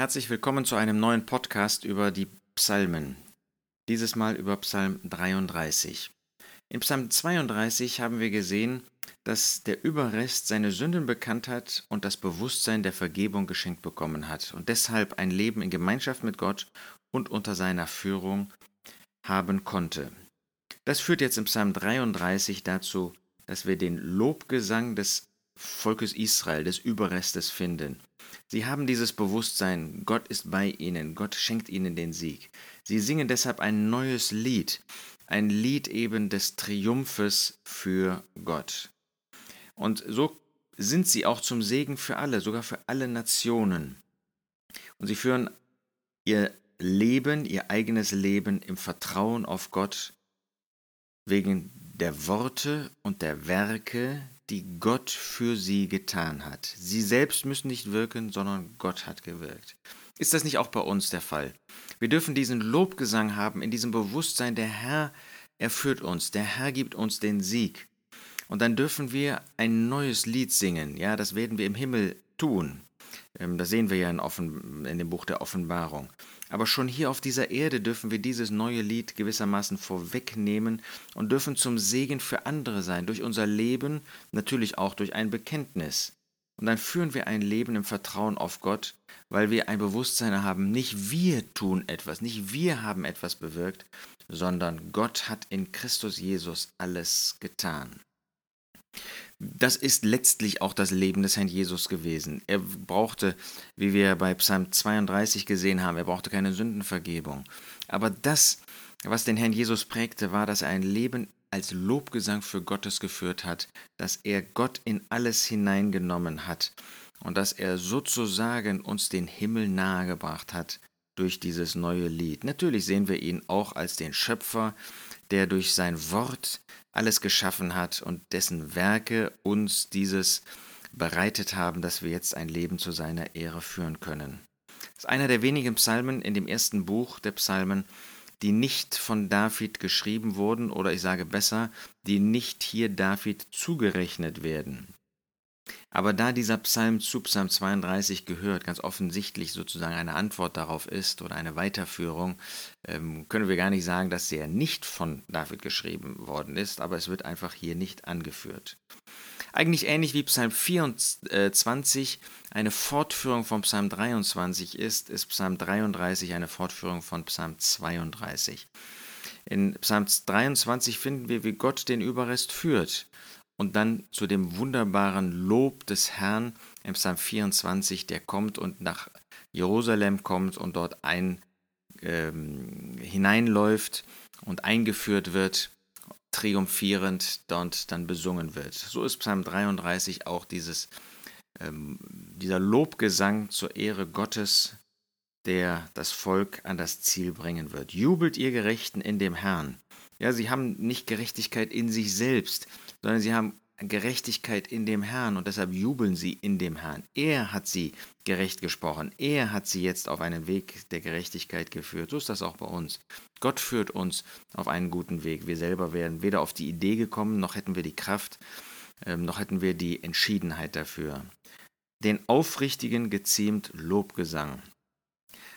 Herzlich willkommen zu einem neuen Podcast über die Psalmen. Dieses Mal über Psalm 33. In Psalm 32 haben wir gesehen, dass der Überrest seine Sünden bekannt hat und das Bewusstsein der Vergebung geschenkt bekommen hat und deshalb ein Leben in Gemeinschaft mit Gott und unter seiner Führung haben konnte. Das führt jetzt im Psalm 33 dazu, dass wir den Lobgesang des Volkes Israel, des Überrestes finden. Sie haben dieses Bewusstsein, Gott ist bei ihnen, Gott schenkt ihnen den Sieg. Sie singen deshalb ein neues Lied, ein Lied eben des Triumphes für Gott. Und so sind sie auch zum Segen für alle, sogar für alle Nationen. Und sie führen ihr Leben, ihr eigenes Leben im Vertrauen auf Gott wegen der Worte und der Werke, die Gott für sie getan hat. Sie selbst müssen nicht wirken, sondern Gott hat gewirkt. Ist das nicht auch bei uns der Fall? Wir dürfen diesen Lobgesang haben, in diesem Bewusstsein, der Herr, er führt uns, der Herr gibt uns den Sieg. Und dann dürfen wir ein neues Lied singen. Ja, das werden wir im Himmel tun. Ähm, das sehen wir ja in, Offen, in dem Buch der Offenbarung. Aber schon hier auf dieser Erde dürfen wir dieses neue Lied gewissermaßen vorwegnehmen und dürfen zum Segen für andere sein, durch unser Leben, natürlich auch durch ein Bekenntnis. Und dann führen wir ein Leben im Vertrauen auf Gott, weil wir ein Bewusstsein haben, nicht wir tun etwas, nicht wir haben etwas bewirkt, sondern Gott hat in Christus Jesus alles getan. Das ist letztlich auch das Leben des Herrn Jesus gewesen. Er brauchte, wie wir bei Psalm 32 gesehen haben, er brauchte keine Sündenvergebung. Aber das, was den Herrn Jesus prägte, war, dass er ein Leben als Lobgesang für Gottes geführt hat, dass er Gott in alles hineingenommen hat und dass er sozusagen uns den Himmel nahegebracht hat durch dieses neue Lied. Natürlich sehen wir ihn auch als den Schöpfer, der durch sein Wort alles geschaffen hat und dessen Werke uns dieses bereitet haben, dass wir jetzt ein Leben zu seiner Ehre führen können. Das ist einer der wenigen Psalmen in dem ersten Buch der Psalmen, die nicht von David geschrieben wurden oder ich sage besser, die nicht hier David zugerechnet werden. Aber da dieser Psalm zu Psalm 32 gehört, ganz offensichtlich sozusagen eine Antwort darauf ist oder eine Weiterführung, ähm, können wir gar nicht sagen, dass er nicht von David geschrieben worden ist, aber es wird einfach hier nicht angeführt. Eigentlich ähnlich wie Psalm 24 eine Fortführung von Psalm 23 ist, ist Psalm 33 eine Fortführung von Psalm 32. In Psalm 23 finden wir, wie Gott den Überrest führt und dann zu dem wunderbaren Lob des Herrn im Psalm 24, der kommt und nach Jerusalem kommt und dort ein, ähm, hineinläuft und eingeführt wird, triumphierend dort dann besungen wird. So ist Psalm 33 auch dieses, ähm, dieser Lobgesang zur Ehre Gottes, der das Volk an das Ziel bringen wird. Jubelt ihr Gerechten in dem Herrn. Ja, sie haben nicht Gerechtigkeit in sich selbst, sondern sie haben Gerechtigkeit in dem Herrn und deshalb jubeln sie in dem Herrn. Er hat sie gerecht gesprochen. Er hat sie jetzt auf einen Weg der Gerechtigkeit geführt. So ist das auch bei uns. Gott führt uns auf einen guten Weg. Wir selber wären weder auf die Idee gekommen, noch hätten wir die Kraft, ähm, noch hätten wir die Entschiedenheit dafür. Den Aufrichtigen geziemt Lobgesang.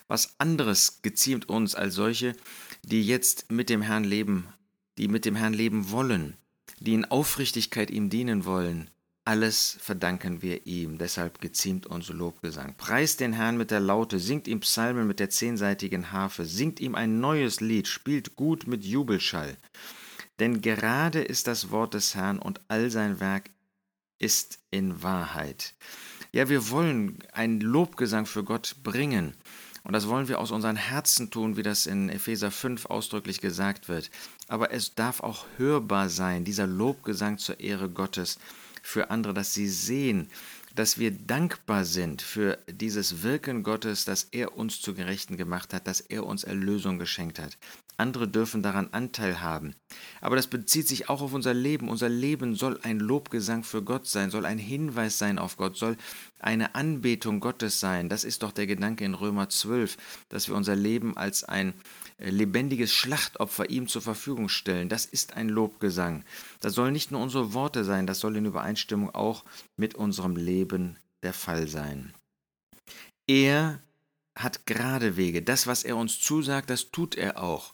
Was anderes geziemt uns als solche, die jetzt mit dem Herrn leben, die mit dem Herrn leben wollen die in Aufrichtigkeit ihm dienen wollen, alles verdanken wir ihm, deshalb geziemt unser Lobgesang. Preist den Herrn mit der Laute, singt ihm Psalmen mit der zehnseitigen Harfe, singt ihm ein neues Lied, spielt gut mit Jubelschall. Denn gerade ist das Wort des Herrn und all sein Werk ist in Wahrheit. Ja, wir wollen einen Lobgesang für Gott bringen. Und das wollen wir aus unseren Herzen tun, wie das in Epheser 5 ausdrücklich gesagt wird. Aber es darf auch hörbar sein, dieser Lobgesang zur Ehre Gottes für andere, dass sie sehen, dass wir dankbar sind für dieses Wirken Gottes, dass er uns zu Gerechten gemacht hat, dass er uns Erlösung geschenkt hat. Andere dürfen daran Anteil haben. Aber das bezieht sich auch auf unser Leben. Unser Leben soll ein Lobgesang für Gott sein, soll ein Hinweis sein auf Gott, soll eine Anbetung Gottes sein. Das ist doch der Gedanke in Römer 12, dass wir unser Leben als ein äh, lebendiges Schlachtopfer ihm zur Verfügung stellen. Das ist ein Lobgesang. Das soll nicht nur unsere Worte sein, das soll in Übereinstimmung auch mit unserem Leben der Fall sein. Er hat gerade Wege. Das, was er uns zusagt, das tut er auch.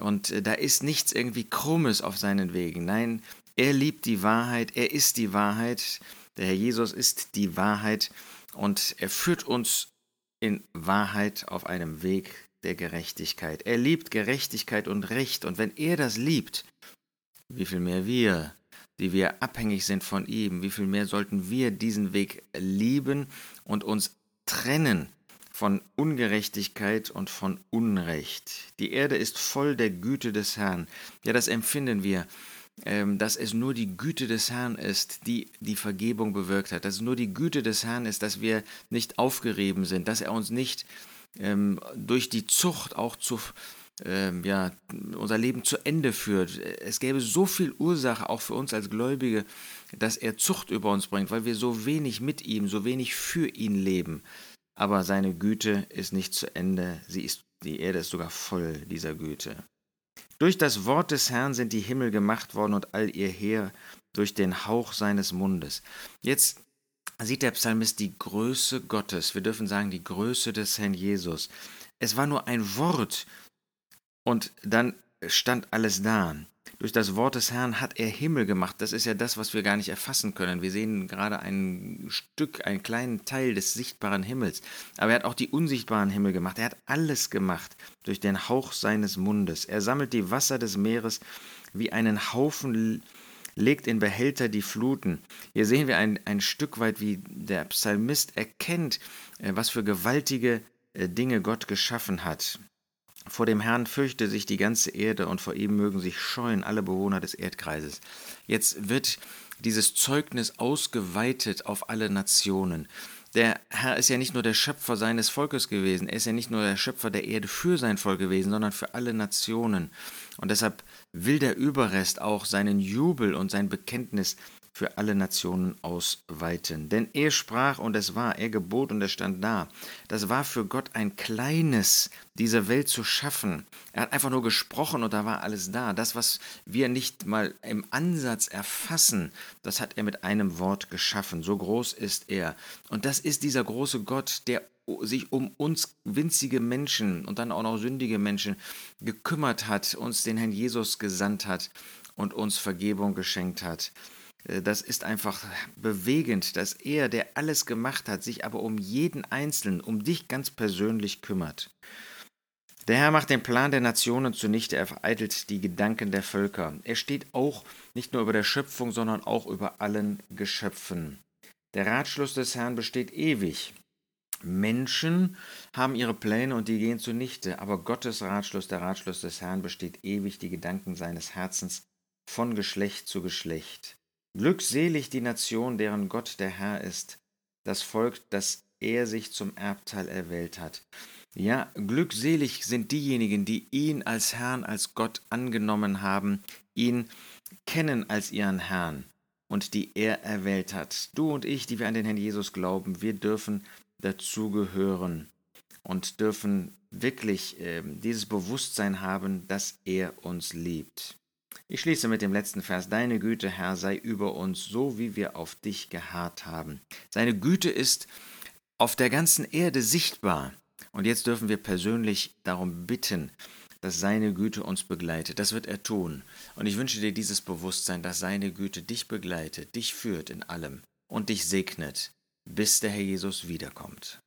Und äh, da ist nichts irgendwie Krummes auf seinen Wegen. Nein, er liebt die Wahrheit, er ist die Wahrheit. Der Herr Jesus ist die Wahrheit und er führt uns in Wahrheit auf einem Weg der Gerechtigkeit. Er liebt Gerechtigkeit und Recht und wenn er das liebt, wie viel mehr wir, die wir abhängig sind von ihm, wie viel mehr sollten wir diesen Weg lieben und uns trennen von Ungerechtigkeit und von Unrecht. Die Erde ist voll der Güte des Herrn. Ja, das empfinden wir, ähm, dass es nur die Güte des Herrn ist, die die Vergebung bewirkt hat. Dass es nur die Güte des Herrn ist, dass wir nicht aufgerieben sind, dass er uns nicht ähm, durch die Zucht auch zu ähm, ja, unser Leben zu Ende führt. Es gäbe so viel Ursache auch für uns als Gläubige, dass er Zucht über uns bringt, weil wir so wenig mit ihm, so wenig für ihn leben. Aber seine Güte ist nicht zu Ende, sie ist, die Erde ist sogar voll dieser Güte. Durch das Wort des Herrn sind die Himmel gemacht worden und all ihr Heer durch den Hauch seines Mundes. Jetzt sieht der Psalmist die Größe Gottes, wir dürfen sagen die Größe des Herrn Jesus. Es war nur ein Wort und dann stand alles da. Durch das Wort des Herrn hat er Himmel gemacht. Das ist ja das, was wir gar nicht erfassen können. Wir sehen gerade ein Stück, einen kleinen Teil des sichtbaren Himmels. Aber er hat auch die unsichtbaren Himmel gemacht. Er hat alles gemacht durch den Hauch seines Mundes. Er sammelt die Wasser des Meeres wie einen Haufen legt in Behälter die Fluten. Hier sehen wir ein, ein Stück weit, wie der Psalmist erkennt, äh, was für gewaltige äh, Dinge Gott geschaffen hat. Vor dem Herrn fürchte sich die ganze Erde und vor ihm mögen sich scheuen alle Bewohner des Erdkreises. Jetzt wird dieses Zeugnis ausgeweitet auf alle Nationen. Der Herr ist ja nicht nur der Schöpfer seines Volkes gewesen, er ist ja nicht nur der Schöpfer der Erde für sein Volk gewesen, sondern für alle Nationen. Und deshalb will der Überrest auch seinen Jubel und sein Bekenntnis für alle Nationen ausweiten. Denn er sprach und es war, er gebot und es stand da. Das war für Gott ein kleines, diese Welt zu schaffen. Er hat einfach nur gesprochen und da war alles da. Das, was wir nicht mal im Ansatz erfassen, das hat er mit einem Wort geschaffen. So groß ist er. Und das ist dieser große Gott, der sich um uns winzige Menschen und dann auch noch sündige Menschen gekümmert hat, uns den Herrn Jesus gesandt hat und uns Vergebung geschenkt hat. Äh, das ist einfach bewegend, dass er, der alles gemacht hat, sich aber um jeden Einzelnen, um dich ganz persönlich kümmert. Der Herr macht den Plan der Nationen zunichte, er vereitelt die Gedanken der Völker. Er steht auch nicht nur über der Schöpfung, sondern auch über allen Geschöpfen. Der Ratschluss des Herrn besteht ewig. Menschen haben ihre Pläne und die gehen zunichte, aber Gottes Ratschluss, der Ratschluss des Herrn besteht ewig, die Gedanken seines Herzens von Geschlecht zu Geschlecht. Glückselig die Nation, deren Gott der Herr ist, das Volk, das er sich zum Erbteil erwählt hat. Ja, glückselig sind diejenigen, die ihn als Herrn, als Gott angenommen haben, ihn kennen als ihren Herrn und die er erwählt hat. Du und ich, die wir an den Herrn Jesus glauben, wir dürfen dazugehören und dürfen wirklich äh, dieses Bewusstsein haben, dass er uns liebt. Ich schließe mit dem letzten Vers. Deine Güte, Herr, sei über uns, so wie wir auf dich geharrt haben. Seine Güte ist auf der ganzen Erde sichtbar. Und jetzt dürfen wir persönlich darum bitten, dass seine Güte uns begleitet. Das wird er tun. Und ich wünsche dir dieses Bewusstsein, dass seine Güte dich begleitet, dich führt in allem und dich segnet, bis der Herr Jesus wiederkommt.